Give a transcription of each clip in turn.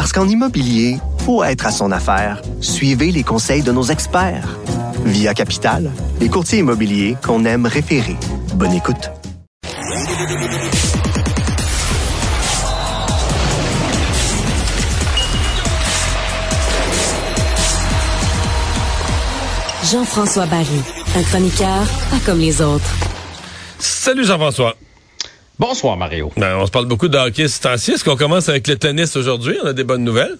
Parce qu'en immobilier, faut être à son affaire. Suivez les conseils de nos experts. Via Capital, les courtiers immobiliers qu'on aime référer. Bonne écoute. Jean-François Barry, un chroniqueur pas comme les autres. Salut Jean-Françoa. Bonsoir Mario. Ben, on se parle beaucoup de hockey ce temps-ci. Est-ce qu'on commence avec le tennis aujourd'hui? On a des bonnes nouvelles?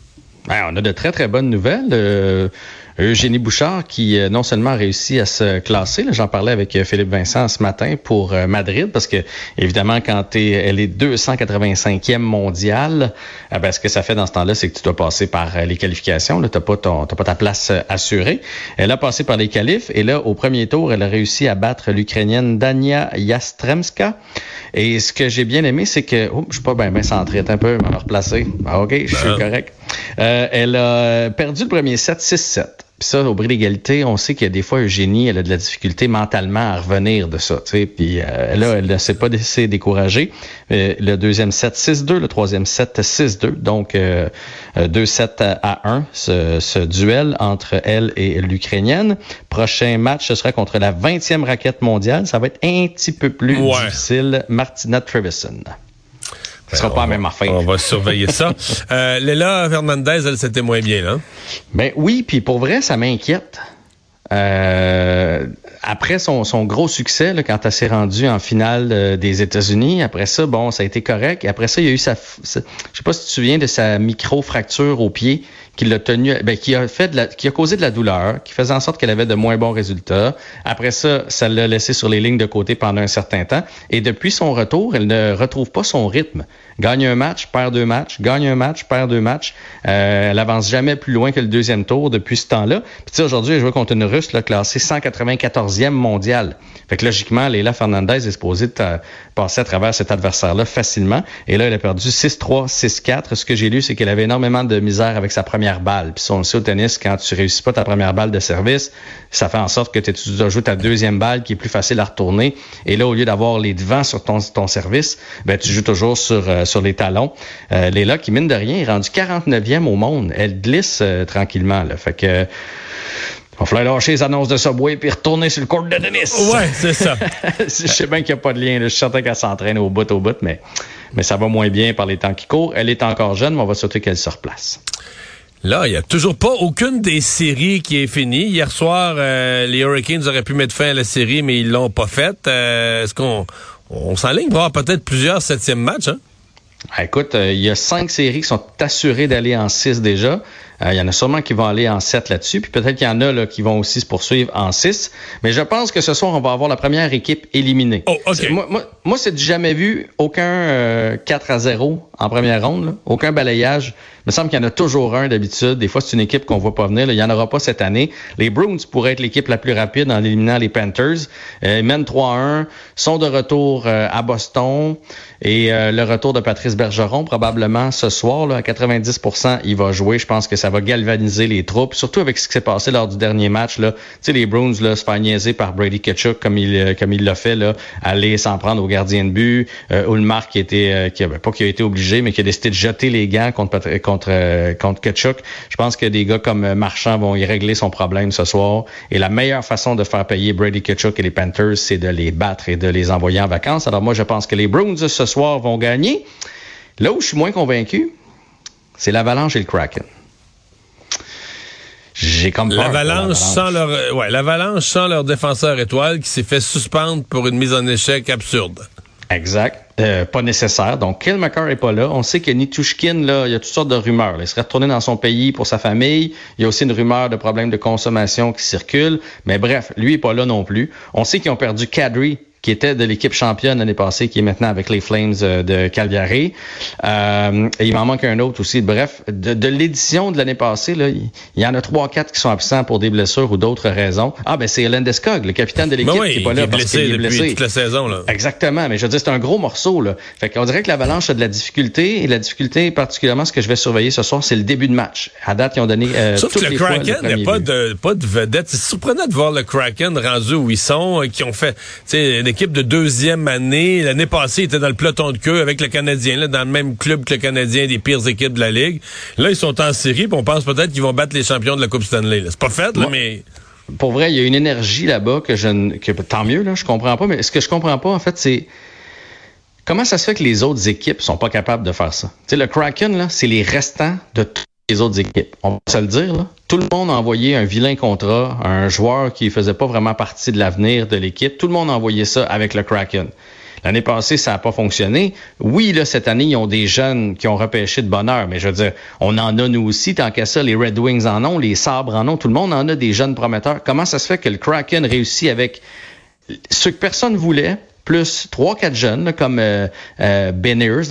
Ben, on a de très très bonnes nouvelles. Euh, Eugénie Bouchard qui euh, non seulement a réussi à se classer, j'en parlais avec euh, Philippe Vincent ce matin pour euh, Madrid, parce que évidemment quand es, elle est 285e mondiale, ben, ce que ça fait dans ce temps-là, c'est que tu dois passer par les qualifications. Tu n'as pas, ton, pas ta place assurée. Elle a passé par les qualifs et là, au premier tour, elle a réussi à battre l'Ukrainienne Dania Yastremska. Et ce que j'ai bien aimé, c'est que... Oh, je suis pas bien, bien centré. un peu, me replacer. Ah, OK, je suis ben. correct. elle a perdu le premier set 6-7. Puis ça, au bris d'égalité, on sait qu'il y a des fois, Eugénie, elle a de la difficulté mentalement à revenir de ça. Tu sais. Puis euh, là, elle ne s'est pas laissée décourager. Euh, le deuxième set, 6-2. Le troisième set, 6-2. Donc, euh, 2 7 à 1, ce, ce, duel entre elle et l'Ukrainienne. Prochain match, ce sera contre la 20e raquette mondiale. Ça va être un petit peu plus difficile. Martina Trevisan. Ce sera pas la même affaire. On va surveiller ça. Euh, Léla Fernandez, elle, c'était moins bien, là. Ben oui, puis pour vrai, ça m'inquiète. Euh, après son, son, gros succès, là, quand elle s'est rendue en finale euh, des États-Unis, après ça, bon, ça a été correct. Et après ça, il y a eu sa, sa je sais pas si tu te souviens de sa micro-fracture au pied qui tenu, ben, qui a fait qui a causé de la douleur, qui faisait en sorte qu'elle avait de moins bons résultats. Après ça, ça l'a laissé sur les lignes de côté pendant un certain temps. Et depuis son retour, elle ne retrouve pas son rythme. Gagne un match, perd deux matchs, gagne un match, perd deux matchs. Euh, elle avance jamais plus loin que le deuxième tour depuis ce temps-là. Puis aujourd'hui, elle joue contre une Russe classée 194e mondiale. Fait que logiquement, Leila Fernandez est supposée de passer à travers cet adversaire-là facilement. Et là, elle a perdu 6-3, 6-4. Ce que j'ai lu, c'est qu'elle avait énormément de misère avec sa première balle. Puis on le sait au tennis, quand tu réussis pas ta première balle de service, ça fait en sorte que tu dois jouer ta deuxième balle qui est plus facile à retourner. Et là, au lieu d'avoir les devants sur ton, ton service, ben, tu joues toujours sur, euh, sur les talons. Euh, Léla, qui mine de rien, est rendue 49e au monde. Elle glisse euh, tranquillement. Là. Fait que il va falloir lâcher les annonces de Subway puis retourner sur le court de Denis. Ouais, c'est ça. je sais bien qu'il n'y a pas de lien. Je suis certain qu'elle s'entraîne au bout, au bout, mais, mais ça va moins bien par les temps qui courent. Elle est encore jeune, mais on va surtout qu'elle se replace. Là, il n'y a toujours pas aucune des séries qui est finie. Hier soir, euh, les Hurricanes auraient pu mettre fin à la série, mais ils l'ont pas faite. Euh, est-ce qu'on on, s'enligne pour avoir peut-être plusieurs septièmes matchs? Hein? Ah, écoute, euh, il y a cinq séries qui sont assurées d'aller en six déjà. Euh, il y en a sûrement qui vont aller en 7 là-dessus. Puis peut-être qu'il y en a là, qui vont aussi se poursuivre en 6. Mais je pense que ce soir, on va avoir la première équipe éliminée. Oh, OK. Moi, moi, moi c'est du jamais vu. Aucun euh, 4 à 0 en première ronde. Là. Aucun balayage. Il me semble qu'il y en a toujours un d'habitude. Des fois, c'est une équipe qu'on voit pas venir. Là. Il n'y en aura pas cette année. Les Bruins pourraient être l'équipe la plus rapide en éliminant les Panthers. Euh, ils mènent 3-1. Sont de retour euh, à Boston. Et euh, le retour de Patrice Bergeron, probablement ce soir, à 90 il va jouer. Je pense que ça va galvaniser les troupes, surtout avec ce qui s'est passé lors du dernier match. Là. Tu sais, les Bruins là, se faire niaiser par Brady Ketchuk comme il euh, comme il l'a fait, là, aller s'en prendre au gardien de but. Euh, qui était euh, qui, pas qui a été obligé, mais qui a décidé de jeter les gants contre contre euh, contre Ketchuk. Je pense que des gars comme Marchand vont y régler son problème ce soir. Et la meilleure façon de faire payer Brady Ketchuk et les Panthers, c'est de les battre et de les envoyer en vacances. Alors moi, je pense que les Bruins ce soir vont gagner. Là où je suis moins convaincu, c'est l'Avalanche et le Kraken. J'ai comme l'avalanche sans leur euh, ouais l'avalanche sans leur défenseur étoile qui s'est fait suspendre pour une mise en échec absurde. Exact. Euh, pas nécessaire. Donc, Kilmaker est pas là. On sait que Nitushkin, là, il y a toutes sortes de rumeurs. Il serait retourné dans son pays pour sa famille. Il y a aussi une rumeur de problèmes de consommation qui circule. Mais bref, lui est pas là non plus. On sait qu'ils ont perdu Kadri, qui était de l'équipe championne l'année passée, qui est maintenant avec les Flames euh, de Calgary. Euh, et il m'en manque un autre aussi. Bref, de, l'édition de l'année passée, là, il y en a trois, quatre qui sont absents pour des blessures ou d'autres raisons. Ah, ben c'est Hélène Descog, le capitaine de l'équipe, qui est pas là parce qu'il est blessé. toute la saison. Là. Exactement, mais je veux dire, c'est un gros morceau. Là. Fait qu'on dirait que l'Avalanche a de la difficulté, et la difficulté, particulièrement, ce que je vais surveiller ce soir, c'est le début de match. À date, ils ont donné euh, Sauf que le Kraken, il n'y a pas de, pas de vedette. C'est surprenant de voir le Kraken rendu où ils sont, euh, qui ont fait équipe de deuxième année. L'année passée, ils étaient dans le peloton de queue avec le Canadien, là, dans le même club que le Canadien, des pires équipes de la Ligue. Là, ils sont en série, puis on pense peut-être qu'ils vont battre les champions de la Coupe Stanley. C'est pas fait, là, mais pour vrai, il y a une énergie là-bas que je ne, que tant mieux là, je comprends pas. Mais ce que je comprends pas en fait, c'est comment ça se fait que les autres équipes sont pas capables de faire ça? Tu sais, le Kraken là, c'est les restants de On peut se le dire là. Tout le monde a envoyé un vilain contrat un joueur qui faisait pas vraiment partie de l'avenir de l'équipe. Tout le monde a envoyé ça avec le Kraken. L'année passée, ça n'a pas fonctionné. Oui, là, cette année, ils ont des jeunes qui ont repêché de bonheur, mais je veux dire, on en a nous aussi, tant qu'à ça, les Red Wings en ont, les Sabres en ont, tout le monde en a des jeunes prometteurs. Comment ça se fait que le Kraken réussit avec ce que personne voulait, plus trois, quatre jeunes, comme euh, euh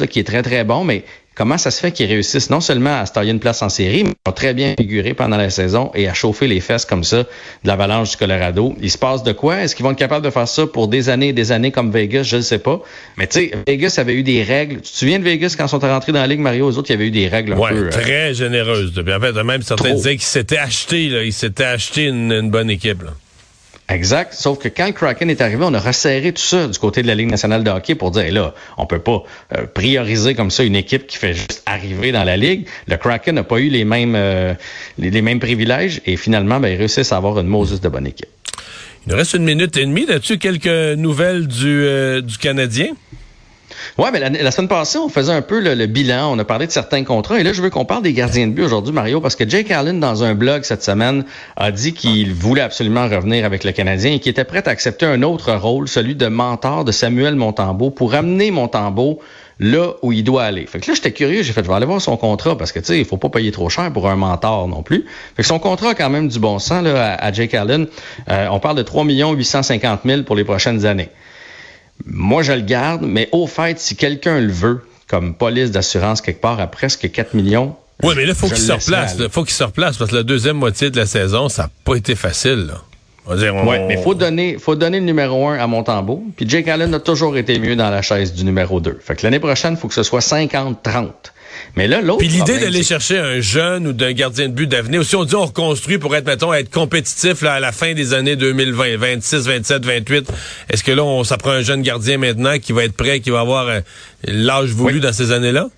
qui est très, très bon, mais Comment ça se fait qu'ils réussissent non seulement à se tailler une place en série, mais ils ont très bien figuré pendant la saison et à chauffer les fesses comme ça de l'avalanche du Colorado. Il se passe de quoi? Est-ce qu'ils vont être capables de faire ça pour des années et des années comme Vegas? Je ne sais pas. Mais tu sais, Vegas avait eu des règles. Tu te souviens de Vegas quand ils sont rentrés dans la Ligue, Mario? Aux autres, il y avait eu des règles un ouais, peu... Euh, très généreuses. en fait, même certains disaient qu'ils s'étaient achetés, là, ils s'étaient acheté une, bonne équipe. Là. Exact. Sauf que quand le Kraken est arrivé, on a resserré tout ça du côté de la Ligue nationale de hockey pour dire, là, on peut pas euh, prioriser comme ça une équipe qui fait juste arriver dans la Ligue. Le Kraken n'a pas eu les mêmes, euh, les, mêmes privilèges et finalement, ben, ils réussissent à avoir une Moses de bonne équipe. Il nous reste une minute et demie. As-tu quelques nouvelles du, euh, du Canadien? Ouais, mais la, semaine passée, on faisait un peu le, bilan, on a parlé de certains contrats, et là, je veux qu'on parle des gardiens de but aujourd'hui, Mario, parce que Jake Allen, dans un blog cette semaine, a dit qu'il voulait absolument revenir avec le Canadien et qu'il était prêt à accepter un autre rôle, celui de mentor de Samuel Montembeau, pour amener Montembeau là où il doit aller. Fait que là, j'étais curieux, j'ai fait, je vais aller voir son contrat parce que, tu sais, il faut pas payer trop cher pour un mentor non plus. Fait que son contrat a quand même du bon sens, là, à, Jake Allen. Euh, on parle de 3 850 000 pour les prochaines années. Moi, je le garde, mais au fait, si quelqu'un le veut, comme police d'assurance quelque part à presque 4 millions. Oui, mais là, faut qu'il se replace. Il faut qu'il se replace parce que la deuxième moitié de la saison, ça n'a pas été facile. Là. Oui, mais faut donner, faut donner le numéro 1 à Montembeau. Puis Jake Allen a toujours été mieux dans la chaise du numéro 2. Fait que l'année prochaine, il faut que ce soit 50-30. Mais là, l'autre. Puis l'idée d'aller chercher un jeune ou d'un gardien de but d'avenir, si on dit on reconstruit pour être, mettons, être compétitif là, à la fin des années 2020, 26, 27, 28, est-ce que là, on, ça prend un jeune gardien maintenant qui va être prêt, qui va avoir euh, l'âge voulu dans ces années-là?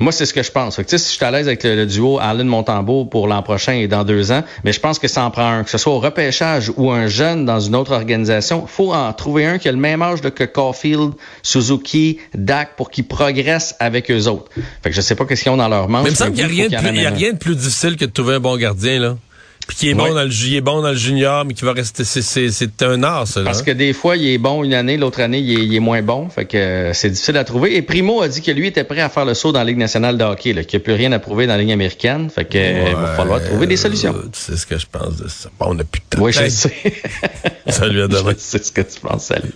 Moi, c'est ce que je pense. si je suis à l'aise avec le, duo Allen Montembeau pour l'an prochain et dans deux ans, mais je pense que ça en prend un, que ce soit au repêchage ou un jeune dans une autre organisation, faut en trouver un qui a le même âge que Caulfield, Suzuki, Dak pour qu'ils progressent avec eux autres. Fait que je sais pas qu'est-ce qu'ils ont dans leur manche. Mais il me semble qu'il n'y a, rien de plus difficile que de trouver un bon gardien, là. Puis qui est bon dans le il est bon dans le junior, mais qui va rester c'est un art ça. Parce que des fois il est bon une année, l'autre année il est, moins bon, fait que euh, c'est difficile à trouver. Et Primo a dit que lui était prêt à faire le saut dans la Ligue nationale de hockey, qu'il n'y a plus rien à prouver dans la Ligue américaine, fait que euh, il va falloir trouver des solutions. tu sais ce que je pense de ça. Bon, on a plus de temps. Oui, je sais. Salut à demain. je sais ce que tu penses. Salut.